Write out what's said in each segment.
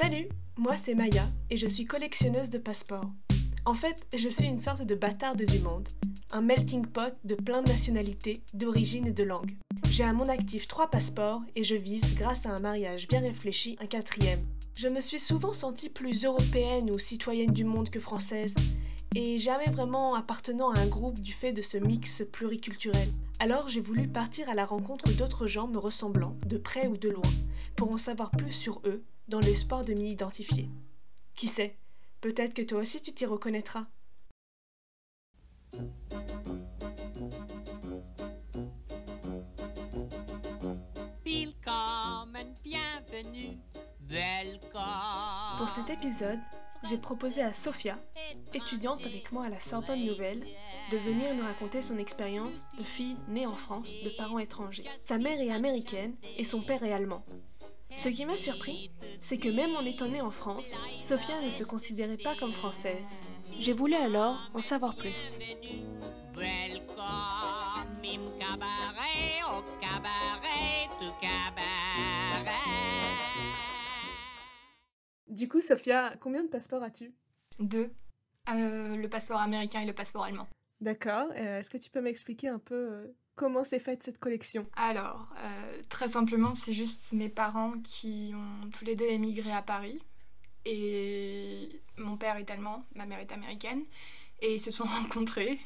Salut, moi c'est Maya et je suis collectionneuse de passeports. En fait, je suis une sorte de bâtarde du monde, un melting pot de plein de nationalités, d'origines et de langues. J'ai à mon actif trois passeports et je vise, grâce à un mariage bien réfléchi, un quatrième. Je me suis souvent sentie plus européenne ou citoyenne du monde que française, et jamais vraiment appartenant à un groupe du fait de ce mix pluriculturel. Alors j'ai voulu partir à la rencontre d'autres gens me ressemblant, de près ou de loin, pour en savoir plus sur eux, dans l'espoir de m'y identifier. Qui sait, peut-être que toi aussi tu t'y reconnaîtras. bienvenue, Pour cet épisode, j'ai proposé à Sophia, étudiante avec moi à la Sorbonne Nouvelle, de venir nous raconter son expérience de fille née en France de parents étrangers. Sa mère est américaine et son père est allemand. Ce qui m'a surpris, c'est que même en étant née en France, Sophia ne se considérait pas comme française. J'ai voulu alors en savoir plus. Du coup, Sophia, combien de passeports as-tu? Deux. Euh, le passeport américain et le passeport allemand. D'accord. Euh, est-ce que tu peux m'expliquer un peu euh, comment s'est faite cette collection? Alors, très simplement, c'est juste mes parents qui ont tous les deux émigré à Paris. Et mon père est allemand, ma mère est américaine. Et ils se sont rencontrés,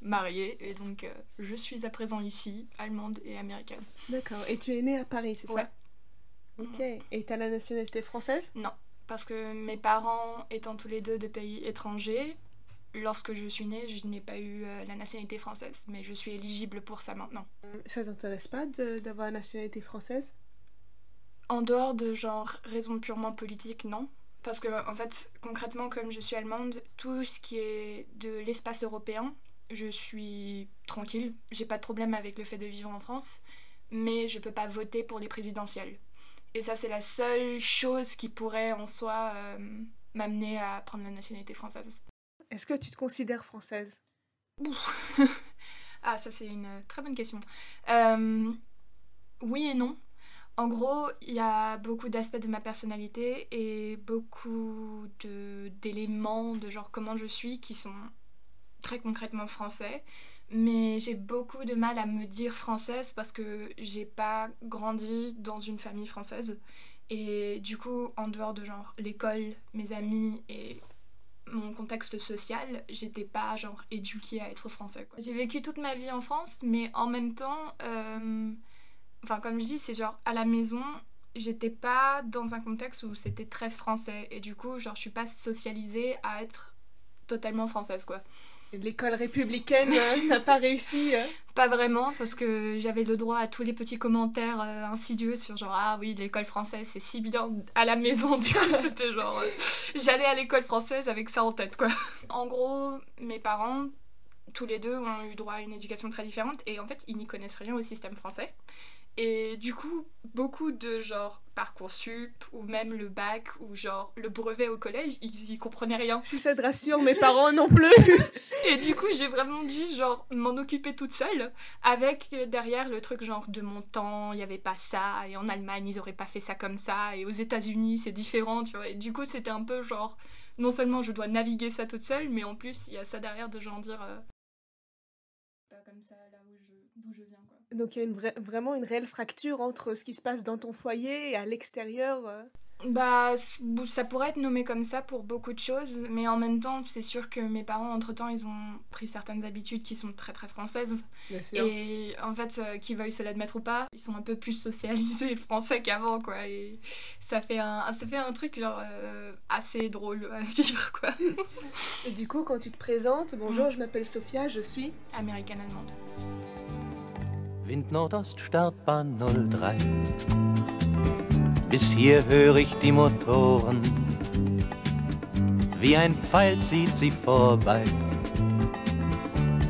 mariés. Et donc, je suis à présent ici, allemande et américaine. D'accord. Et tu es née à Paris, c'est ouais. ça Ok. Et tu as la nationalité française? Non parce que mes parents étant tous les deux de pays étrangers, lorsque je suis née, je n'ai pas eu euh, la nationalité française, mais je suis éligible pour ça maintenant. Ça t'intéresse pas d'avoir la nationalité française? En dehors de genre raisons purement politiques, non. Parce que en fait, concrètement, comme je suis allemande, tout ce qui est de l'espace européen, je suis tranquille. J'ai pas de problème avec le fait de vivre en France, mais je peux pas voter pour les présidentielles. Et ça, c'est la seule chose qui pourrait en soi euh, m'amener à prendre la nationalité française. Est-ce que tu te considères française? Ah, ça, c'est une très bonne question. Euh, oui et non. En gros, il y a beaucoup d'aspects de ma personnalité et beaucoup d'éléments de genre comment je suis qui sont très concrètement français mais j'ai beaucoup de mal à me dire française parce que j'ai pas grandi dans une famille française. Et du coup, en dehors de genre l'école, mes amis et mon contexte social, j'étais pas genre éduquée à être français. J'ai vécu toute ma vie en France, mais en même temps, euh, enfin comme je dis, c'est genre à la maison, j'étais pas dans un contexte où c'était très français. Et du coup, genre je suis pas socialisée à être totalement française quoi. L'école républicaine euh, n'a pas réussi. Euh. Pas vraiment, parce que j'avais le droit à tous les petits commentaires euh, insidieux sur genre ah oui l'école française c'est si bien à la maison. Du coup c'était genre j'allais à l'école française avec ça en tête quoi. En gros mes parents tous les deux ont eu droit à une éducation très différente et en fait ils n'y connaissent rien au système français. Et du coup, beaucoup de genre Parcoursup ou même le bac ou genre le brevet au collège, ils y comprenaient rien. Si ça te rassure, mes parents non plus. et du coup, j'ai vraiment dû genre m'en occuper toute seule avec euh, derrière le truc genre de mon temps, il n'y avait pas ça et en Allemagne, ils auraient pas fait ça comme ça et aux États-Unis, c'est différent, tu vois. Et du coup, c'était un peu genre non seulement je dois naviguer ça toute seule, mais en plus, il y a ça derrière de genre dire euh, pas comme ça là où je d'où je viens quoi. Donc il y a une vraiment une réelle fracture entre ce qui se passe dans ton foyer et à l'extérieur. Euh. Bah, ça pourrait être nommé comme ça pour beaucoup de choses, mais en même temps, c'est sûr que mes parents, entre-temps, ils ont pris certaines habitudes qui sont très très françaises. Et en fait, euh, qu'ils veuillent se l'admettre ou pas, ils sont un peu plus socialisés français qu'avant, quoi. Et ça fait un, ça fait un truc, genre, euh, assez drôle à vivre, quoi. et du coup, quand tu te présentes, bonjour, mm. je m'appelle Sophia, je suis... Américaine-allemande. Wind Nordost, Startbahn 03. Bis hier höre ich die Motoren. Wie ein Pfeil zieht sie vorbei.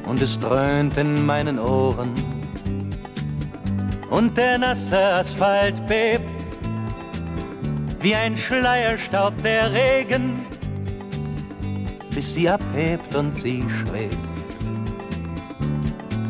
Und es dröhnt in meinen Ohren. Und der nasse Asphalt bebt. Wie ein Schleierstaub der Regen. Bis sie abhebt und sie schwebt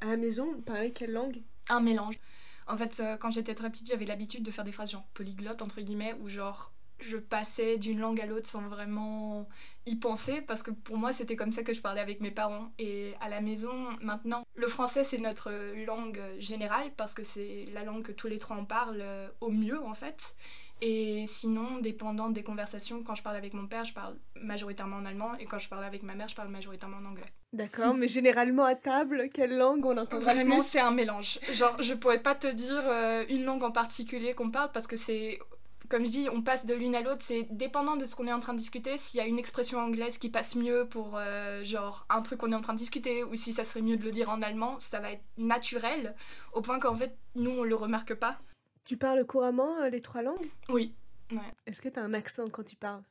À la maison, vous parlez quelle langue Un mélange. En fait, quand j'étais très petite, j'avais l'habitude de faire des phrases genre polyglottes, entre guillemets, où genre je passais d'une langue à l'autre sans vraiment y penser parce que pour moi c'était comme ça que je parlais avec mes parents et à la maison maintenant le français c'est notre langue générale parce que c'est la langue que tous les trois on parle euh, au mieux en fait et sinon dépendant des conversations quand je parle avec mon père je parle majoritairement en allemand et quand je parle avec ma mère je parle majoritairement en anglais D'accord, mais généralement à table, quelle langue on entend vraiment c'est un mélange genre je pourrais pas te dire euh, une langue en particulier qu'on parle parce que c'est comme je dis, on passe de l'une à l'autre, c'est dépendant de ce qu'on est en train de discuter. S'il y a une expression anglaise qui passe mieux pour euh, genre un truc qu'on est en train de discuter, ou si ça serait mieux de le dire en allemand, ça va être naturel, au point qu'en fait, nous, on le remarque pas. Tu parles couramment euh, les trois langues? Oui. Ouais. Est-ce que tu as un accent quand tu parles?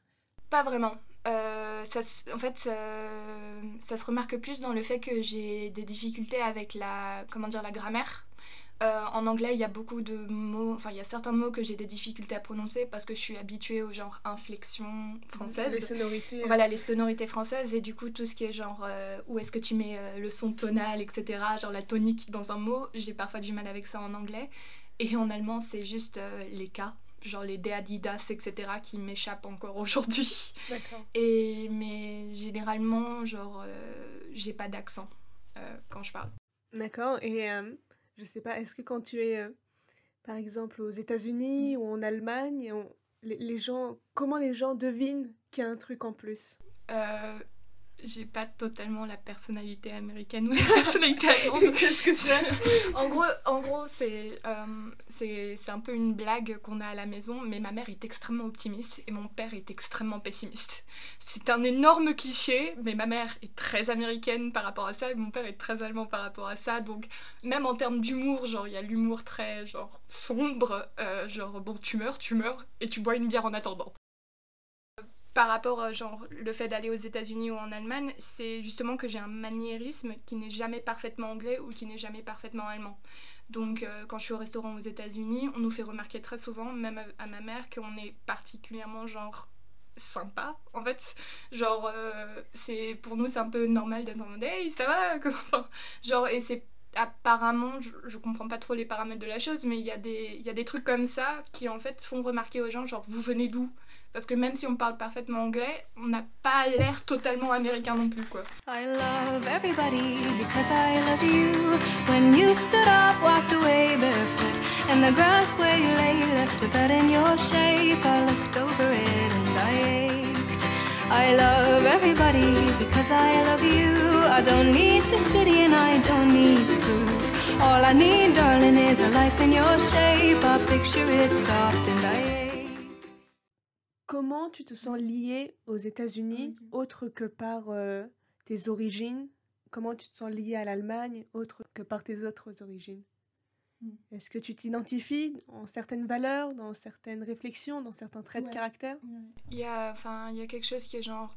Pas vraiment. Euh, ça, en fait, ça se remarque plus dans le fait que j'ai des difficultés avec la, comment dire, la grammaire. Euh, en anglais, il y a beaucoup de mots, enfin, il y a certains mots que j'ai des difficultés à prononcer parce que je suis habituée au genre inflexion française. Les sonorités. Voilà, les sonorités françaises et du coup tout ce qui est genre euh, où est-ce que tu mets euh, le son tonal, etc. Genre la tonique dans un mot, j'ai parfois du mal avec ça en anglais. Et en allemand, c'est juste euh, les cas, genre les de Adidas, etc. qui m'échappent encore aujourd'hui. D'accord. Et mais généralement, genre, euh, j'ai pas d'accent euh, quand je parle. D'accord. Et euh, je sais pas, est-ce que quand tu es, par exemple, aux États-Unis ou en Allemagne, on- les, les gens, comment les gens devinent qu'il y a un truc en plus? J'ai pas totalement la personnalité américaine ou la personnalité allemande. Qu'est-ce que c'est en gros, en gros c'est euh, c'est c'est un peu une blague qu'on a à la maison, mais ma mère est extrêmement optimiste et mon père est extrêmement pessimiste. C'est un énorme cliché, mais ma mère est très américaine par rapport à ça et mon père est très allemand par rapport à ça. Donc, même en termes d'humour, genre, il y a l'humour très, genre, sombre, euh, genre, bon, tu meurs, tu meurs, et tu bois une bière en attendant par rapport euh, genre le fait d'aller aux États-Unis ou en Allemagne, c'est justement que j'ai un maniérisme qui n'est jamais parfaitement anglais ou qui n'est jamais parfaitement allemand. Donc euh, quand je suis au restaurant aux États-Unis, on nous fait remarquer très souvent, même à, à ma mère, qu'on est particulièrement genre sympa en fait. Genre euh, c'est pour nous c'est un peu normal d'être en hey ça va? Genre et c'est apparemment je, je comprends pas trop les paramètres de la chose mais il y a des y a des trucs comme ça qui en fait font remarquer aux gens genre vous venez d'où? Parce que même si on parle parfaitement anglais, on n'a pas l'air totalement américain non plus, quoi. I love everybody because I love you. I don't need the city and I don't need the proof. All I need, darling, is a life in your shape. I picture it soft and I ache. Comment tu te sens lié aux États-Unis, Mhm. autre que par euh, tes origines? Comment tu te sens lié à l'Allemagne, autre que par tes autres origines? Mm. Est-ce que tu t'identifies en certaines valeurs, dans certaines réflexions, dans certains traits de caractère Il y a, enfin, il y a quelque chose qui est genre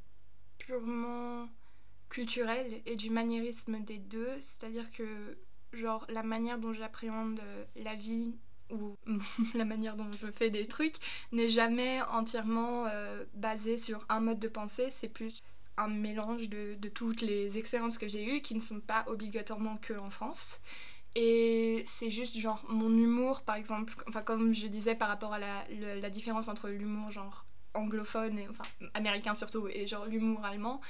purement culturel et du maniérisme des deux, c'est-à-dire que genre la manière dont j'appréhende euh, la vie ou la manière dont je fais des trucs n'est jamais entièrement euh, basée sur un mode de pensée, c'est plus un mélange de, de toutes les expériences que j'ai eues qui ne sont pas obligatoirement que en France. Et c'est juste genre mon humour, par exemple, enfin comme je disais par rapport à la, le- la différence entre l'humour genre anglophone et enfin américain surtout et genre l'humour allemand.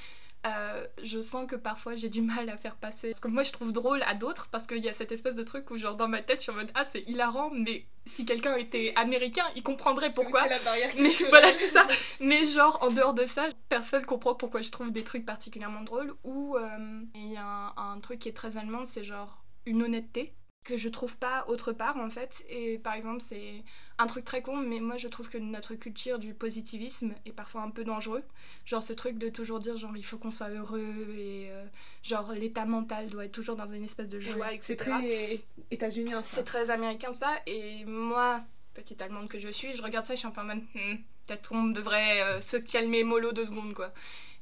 euh, je sens que parfois j'ai du mal à faire passer ce que moi je trouve drôle à d'autres parce qu'il y a cette espèce de truc où genre dans ma tête je suis en mode ah c'est hilarant mais si quelqu'un était américain il comprendrait pourquoi la barrière mais voilà, c'est ça. Mais genre, en dehors de ça, personne comprend pourquoi je trouve des trucs particulièrement drôles. Ou euh, il y a un, un truc qui est très allemand, c'est genre une honnêteté que je trouve pas autre part en fait. Et par exemple, c'est un truc très con, mais moi je trouve que notre culture du positivisme est parfois un peu dangereux. Genre ce truc de toujours dire genre il faut qu'on soit heureux et euh, genre l'état mental doit être toujours dans une espèce de joie, Ouais, etc. C'est très états-unien ça. C'est très américain ça, et moi, petite allemande que je suis, je regarde ça et je suis un peu en mode, Hmm, peut-être on devrait euh, se calmer mollo deux secondes, quoi.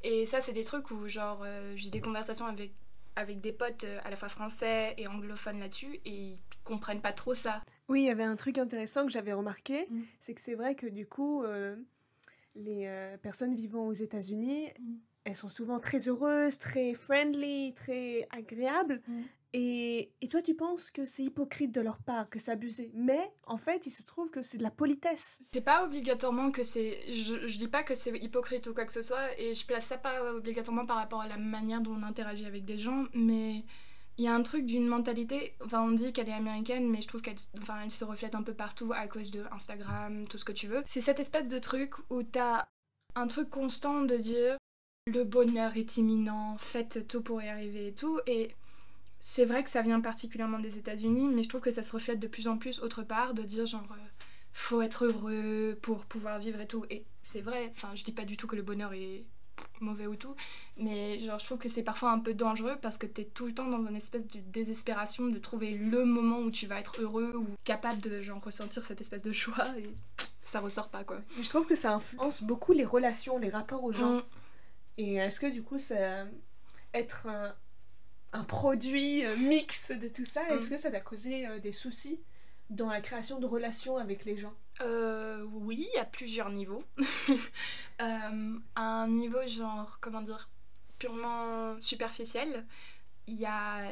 Et ça, c'est des trucs où, genre, euh, j'ai des conversations avec, avec des potes euh, à la fois français et anglophones là-dessus, et ils comprennent pas trop ça. Oui, il y avait un truc intéressant que j'avais remarqué, Mm. c'est que c'est vrai que du coup, euh, les euh, personnes vivant aux États-Unis, Mm. elles sont souvent très heureuses, très friendly, très agréables. Mm. Et, toi, tu penses que c'est hypocrite de leur part, que c'est abusé. Mais en fait, il se trouve que c'est de la politesse. C'est pas obligatoirement que c'est. Je, je dis pas que c'est hypocrite ou quoi que ce soit, et je place ça pas obligatoirement par rapport à la manière dont on interagit avec des gens, mais il y a un truc d'une mentalité. Enfin, on dit qu'elle est américaine, mais je trouve qu'elle enfin, elle se reflète un peu partout à cause de Instagram, tout ce que tu veux. C'est cette espèce de truc où t'as un truc constant de dire le bonheur est imminent, faites tout pour y arriver et tout, et. C'est vrai que ça vient particulièrement des États-Unis, mais je trouve que ça se reflète de plus en plus autre part, de dire genre euh, faut être heureux pour pouvoir vivre et tout. Et c'est vrai, enfin je dis pas du tout que le bonheur est mauvais ou tout, mais genre je trouve que c'est parfois un peu dangereux parce que t'es tout le temps dans une espèce de désespération de trouver le moment où tu vas être heureux ou capable de genre ressentir cette espèce de joie et ça ressort pas quoi. Mais je trouve que ça influence beaucoup les relations, les rapports aux gens. Mm. Et est-ce que du coup, ça être un, un produit euh, mix de tout ça, est-ce Mm. que ça t'a causé euh, des soucis dans la création de relations avec les gens? Euh, oui, à plusieurs niveaux. Euh, à un niveau genre, comment dire, purement superficiel, il y a,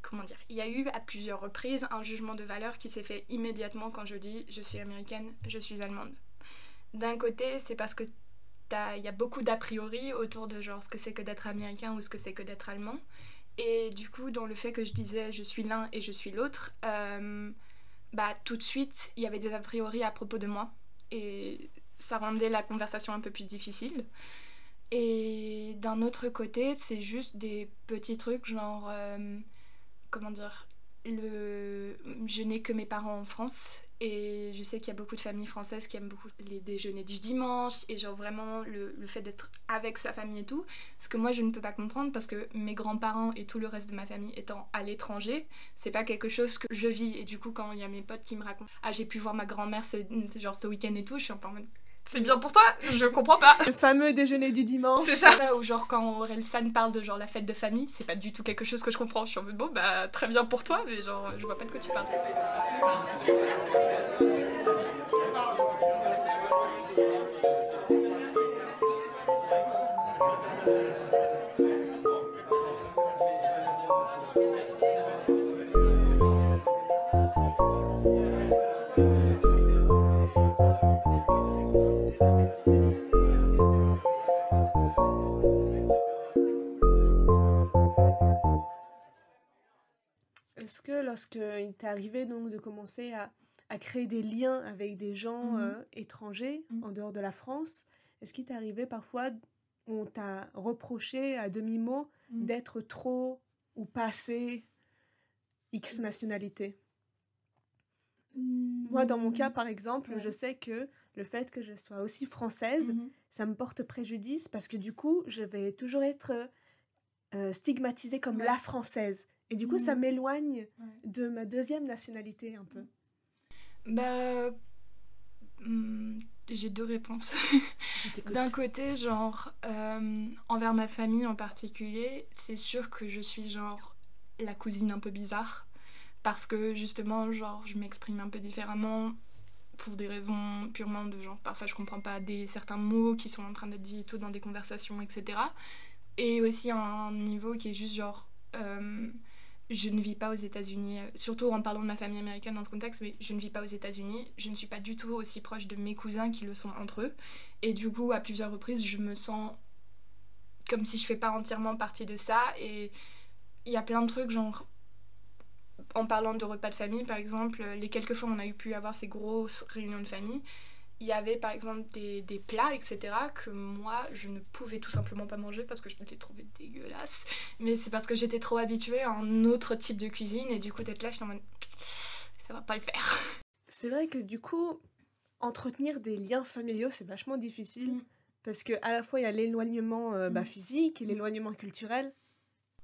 comment dire, il y a eu à plusieurs reprises un jugement de valeur qui s'est fait immédiatement quand je dis je suis américaine, je suis allemande. D'un côté, c'est parce que il y a beaucoup d'a priori autour de genre ce que c'est que d'être américain ou ce que c'est que d'être allemand. Et du coup, dans le fait que je disais je suis l'un et je suis l'autre, euh, bah tout de suite, il y avait des a priori à propos de moi. Et ça rendait la conversation un peu plus difficile. Et d'un autre côté, c'est juste des petits trucs genre, euh, comment dire, le... je n'ai que mes parents en France. Et je sais qu'il y a beaucoup de familles françaises qui aiment beaucoup les déjeuners du dimanche et genre vraiment le, le fait d'être avec sa famille et tout. Ce que moi je ne peux pas comprendre parce que mes grands-parents et tout le reste de ma famille étant à l'étranger, c'est pas quelque chose que je vis. Et du coup, quand il y a mes potes qui me racontent Ah, j'ai pu voir ma grand-mère ce, genre ce week-end et tout, je suis en mode C'est bien pour toi, je comprends pas. Le fameux déjeuner du dimanche. C'est ça. Ou genre quand Aurel San parle de genre la fête de famille, c'est pas du tout quelque chose que je comprends. Je suis en mode bon bah très bien pour toi, mais genre je vois pas de quoi tu parles. Lorsqu'il t'est arrivé donc de commencer à, à créer des liens avec des gens Mhm. euh, étrangers Mhm. en dehors de la France, est-ce qu'il t'est arrivé parfois on t'a reproché à demi-mot Mhm. d'être trop ou pas assez X nationalité? Moi, dans mon cas, par exemple, Ouais. je sais que le fait que je sois aussi française, ça me porte préjudice parce que du coup, je vais toujours être euh, stigmatisée comme Ouais. la française. Et du coup, ça Mhm. m'éloigne Ouais. de ma deuxième nationalité un peu. Bah. hmm, J'ai deux réponses. D'un côté, genre, euh, envers ma famille en particulier, c'est sûr que je suis genre la cousine un peu bizarre. Parce que justement, genre, je m'exprime un peu différemment pour des raisons purement de genre, parfois je comprends pas des, certains mots qui sont en train d'être dits et tout dans des conversations, etc. Et aussi un niveau qui est juste genre, euh, je ne vis pas aux États-Unis, euh, surtout en parlant de ma famille américaine dans ce contexte, mais je ne vis pas aux États-Unis, je ne suis pas du tout aussi proche de mes cousins qui le sont entre eux. Et du coup, à plusieurs reprises, je me sens comme si je fais pas entièrement partie de ça. Et il y a plein de trucs, genre, en parlant de repas de famille, par exemple, les quelques fois où on a eu pu avoir ces grosses réunions de famille, il y avait par exemple des, des plats, etc., que moi, je ne pouvais tout simplement pas manger parce que je les trouvais dégueulasses. Mais c'est parce que j'étais trop habituée à un autre type de cuisine et du coup, d'être là, je suis en mode, ça va pas le faire. C'est vrai que du coup, entretenir des liens familiaux, c'est vachement difficile. Mm. Parce que à la fois, il y a l'éloignement euh, bah, Mm. physique et l'éloignement culturel.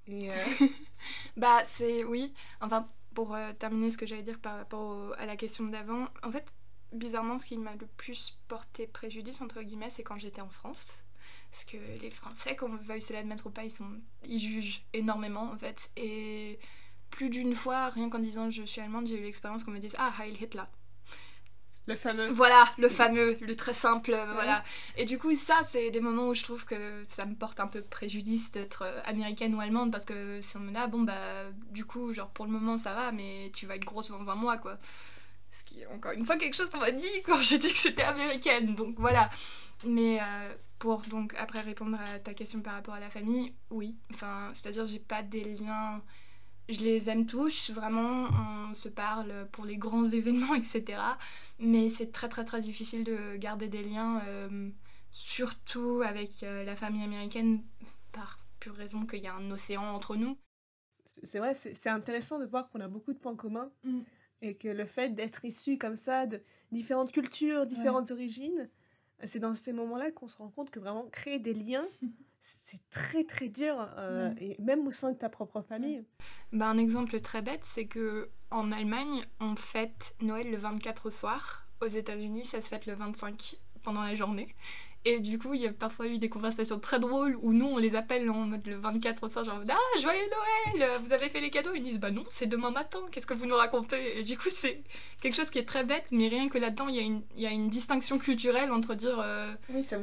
Et euh, Bah, c'est oui. Enfin, pour euh, terminer ce que j'allais dire par rapport au- à la question d'avant, en fait, bizarrement, ce qui m'a le plus porté préjudice, entre guillemets, c'est quand j'étais en France. Parce que les Français, qu'on veuille se l'admettre ou pas, ils, sont... ils jugent énormément, en fait. Et plus d'une fois, rien qu'en disant je suis allemande, j'ai eu l'expérience qu'on me dise Ah, Heil Hitler. Le fameux. Voilà, le fameux, le très simple, voilà. Et du coup, ça, c'est des moments où je trouve que ça me porte un peu préjudice d'être euh, américaine ou allemande parce que si on me dit, ah bon, bah, du coup, genre, pour le moment, ça va, mais tu vas être grosse dans un mois, quoi. Ce qui est encore une fois quelque chose qu'on m'a dit quand j'ai dit que j'étais américaine, donc voilà. Mais euh, pour, donc, après répondre à ta question par rapport à la famille, oui. Enfin, c'est-à-dire, j'ai pas des liens je les aime tous, vraiment, on se parle pour les grands événements, etc. Mais c'est très très très difficile de garder des liens, euh, surtout avec euh, la famille américaine, par pure raison qu'il y a un océan entre nous. C'est vrai, c'est intéressant de voir qu'on a beaucoup de points communs mm. Et que le fait d'être issu comme ça de différentes cultures, différentes origines, c'est dans ces moments-là qu'on se rend compte que vraiment créer des liens, c'est très très dur, euh, et même au sein de ta propre famille. Bah, un exemple très bête, c'est que en Allemagne, on fête Noël le 24 au soir. Aux États-Unis, ça se fête le 25 pendant la journée. Et du coup, il y a parfois eu des conversations très drôles où nous, on les appelle en mode le 24 au soir, genre Ah, joyeux Noël Vous avez fait les cadeaux Ils disent Bah non, c'est demain matin, qu'est-ce que vous nous racontez? Et du coup, c'est quelque chose qui est très bête, mais rien que là-dedans, il y, a une, y a une distinction culturelle entre dire euh,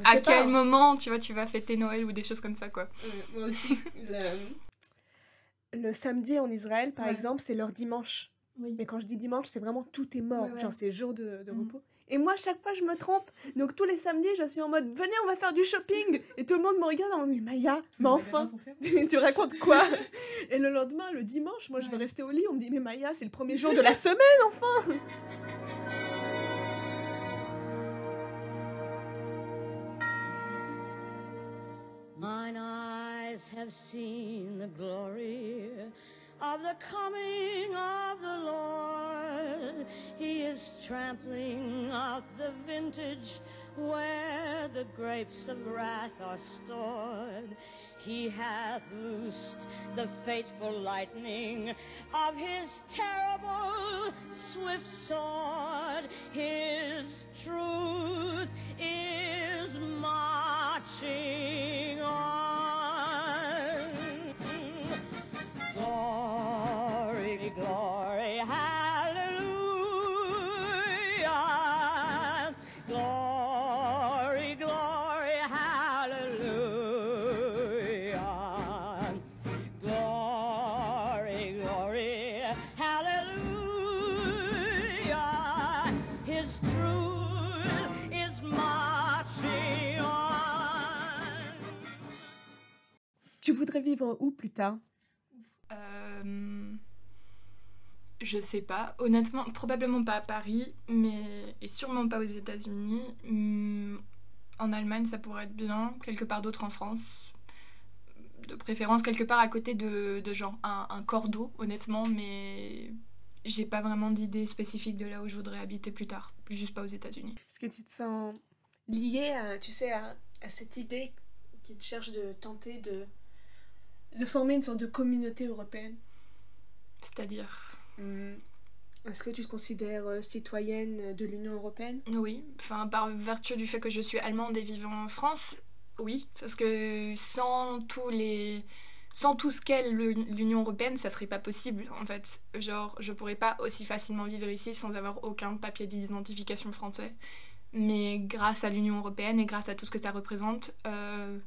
à quel moment tu vois, tu vas fêter Noël ou des choses comme ça, quoi. moi aussi. le... samedi en Israël, par exemple, c'est leur dimanche. Mais quand je dis dimanche, c'est vraiment tout est mort. Genre, c'est jour de, de mm. repos. Et moi, chaque fois, je me trompe. Donc, tous les samedis, je suis en mode Venez, on va faire du shopping Et tout le monde me regarde en mode Maya, mais enfin Tu racontes quoi Et le lendemain, le dimanche, moi, je veux rester au lit. On me dit Mais Maya, c'est le premier jour de la semaine, enfin Mine eyes have seen the glory of the coming of the Lord. He is trampling out the vintage where the grapes of wrath are stored. He hath loosed the fateful lightning of his terrible swift sword. His truth is marching on. Tu voudrais vivre où plus tard? Euh, je sais pas. Honnêtement, probablement pas à Paris, mais et sûrement pas aux États-Unis. Hmm, en Allemagne, ça pourrait être bien. Quelque part d'autre en France. De préférence, quelque part à côté de, de genre un, un cordeau, honnêtement, mais j'ai pas vraiment d'idée spécifique de là où je voudrais habiter plus tard. Juste pas aux États-Unis. Est-ce que tu te sens lié à, tu sais, à, à cette idée qui cherche de tenter de de former une sorte de communauté européenne. C'est-à-dire hmm. Est-ce que tu te considères euh, citoyenne de l'Union européenne? Oui, enfin par vertu du fait que je suis allemande et vivant en France, oui, parce que sans tous les sans tout ce qu'est l'Union européenne, ça serait pas possible en fait. Genre, je pourrais pas aussi facilement vivre ici sans avoir aucun papier d'identification français. Mais grâce à l'Union européenne et grâce à tout ce que ça représente, euh,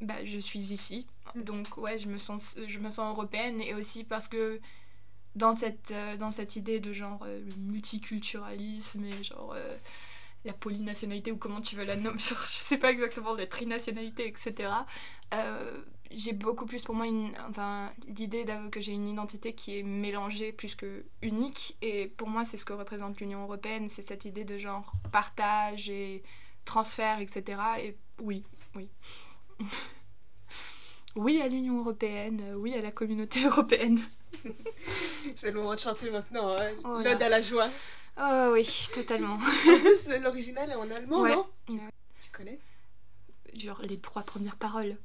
bah, je suis ici. Mm. Donc ouais, je me, sens, je me sens européenne et aussi parce que dans cette, euh, dans cette idée de genre euh, le multiculturalisme et genre euh, la polynationalité ou comment tu veux la nommer, je sais pas exactement, la trinationalité, etc. j'ai beaucoup plus pour moi une, enfin, l'idée que j'ai une identité qui est mélangée plus que unique et pour moi c'est ce que représente l'Union européenne, c'est cette idée de genre partage et transfert, etc. Et oui, oui. oui à l'Union européenne, euh, oui à la communauté européenne. C'est le moment de chanter maintenant, hein. oh l'ode à la joie. Oh oui, totalement. en plus, l'original est en allemand, non? Tu connais? Genre les trois premières paroles.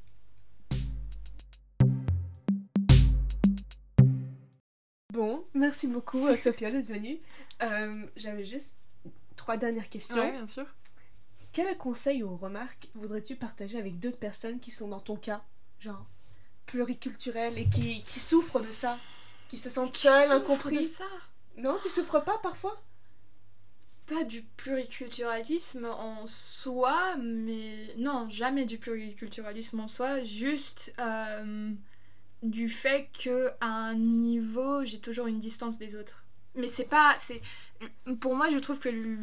Bon, merci beaucoup euh, Sophia d'être venue. Euh, j'avais juste trois dernières questions. Ouais, bien sûr. Quel conseil ou remarque voudrais-tu partager avec d'autres personnes qui sont dans ton cas, genre pluriculturelles et qui, qui souffrent de ça, qui se sentent seules, incompris de ça? Non, tu souffres pas parfois? Pas du pluriculturalisme en soi, mais non, jamais du pluriculturalisme en soi, juste euh, du fait que à un niveau, j'ai toujours une distance des autres. Mais c'est pas, c'est, pour moi, je trouve que le...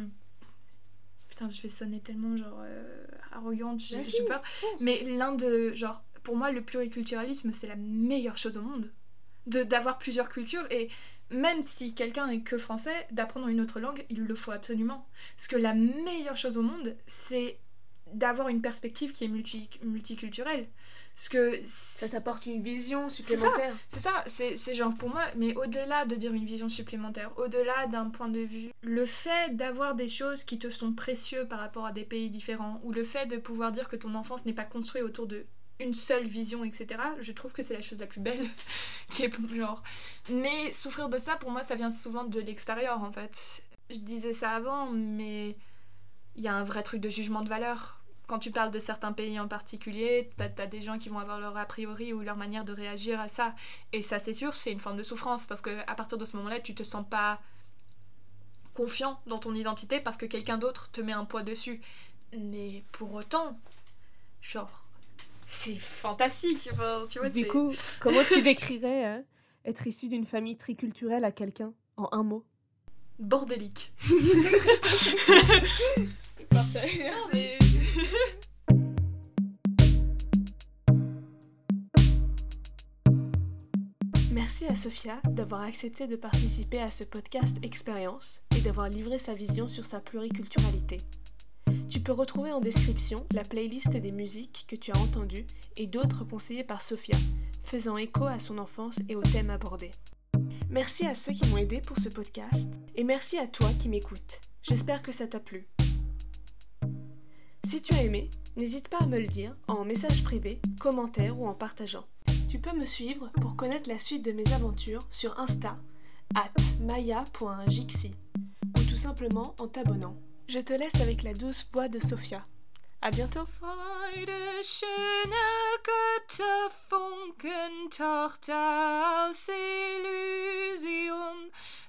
putain, je vais sonner tellement genre euh, arrogante, j'ai j'ai peur. Mais l'un de genre, pour moi, le pluriculturalisme, c'est la meilleure chose au monde, de d'avoir plusieurs cultures et même si quelqu'un est que français, d'apprendre une autre langue, il le faut absolument. Parce que la meilleure chose au monde, c'est d'avoir une perspective qui est multi- multiculturelle. Parce que Ça t'apporte une vision supplémentaire. c'est ça, c'est c'est genre pour moi, mais au-delà de dire une vision supplémentaire, au-delà d'un point de vue, le fait d'avoir des choses qui te sont précieuses par rapport à des pays différents, ou le fait de pouvoir dire que ton enfance n'est pas construite autour de une seule vision, etc., je trouve que c'est la chose la plus belle qui est genre. Mais souffrir de ça, pour moi, ça vient souvent de l'extérieur en fait. Je disais ça avant, mais il y a un vrai truc de jugement de valeur. Quand tu parles de certains pays en particulier, t'as as des gens qui vont avoir leur a priori ou leur manière de réagir à ça. Et ça, c'est sûr, c'est une forme de souffrance parce que à partir de ce moment-là, tu te sens pas confiant dans ton identité parce que quelqu'un d'autre te met un poids dessus. Mais pour autant, genre, c'est fantastique. Enfin, tu vois, Du coup, comment tu décrirais euh, être issu d'une famille triculturelle à quelqu'un en un mot? Bordélique. Parfait. Merci à Sophia d'avoir accepté de participer à ce podcast Expérience et d'avoir livré sa vision sur sa pluriculturalité. Tu peux retrouver en description la playlist des musiques que tu as entendues et d'autres conseillées par Sophia, faisant écho à son enfance et aux thèmes abordés. Merci à ceux qui m'ont aidé pour ce podcast et merci à toi qui m'écoutes. J'espère que ça t'a plu. Si tu as aimé, n'hésite pas à me le dire en message privé, commentaire ou en partageant. Tu peux me suivre pour connaître la suite de mes aventures sur Insta, at maya.jixi, ou tout simplement en t'abonnant. Je te laisse avec la douce voix de Sophia. À bientôt! Freude, schöne Götterfunken, Tochter aus Elysium.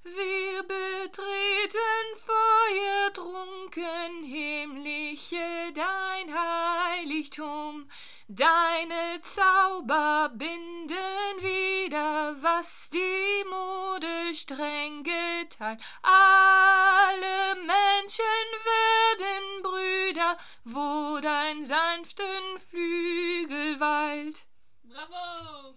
Wir betreten feuertrunken, himmlische dein Heiligtum. Deine Zauber binden wieder, was die Mode streng geteilt. Alle Menschen werden Brüder, wo dein sanften Flügel weilt. Bravo!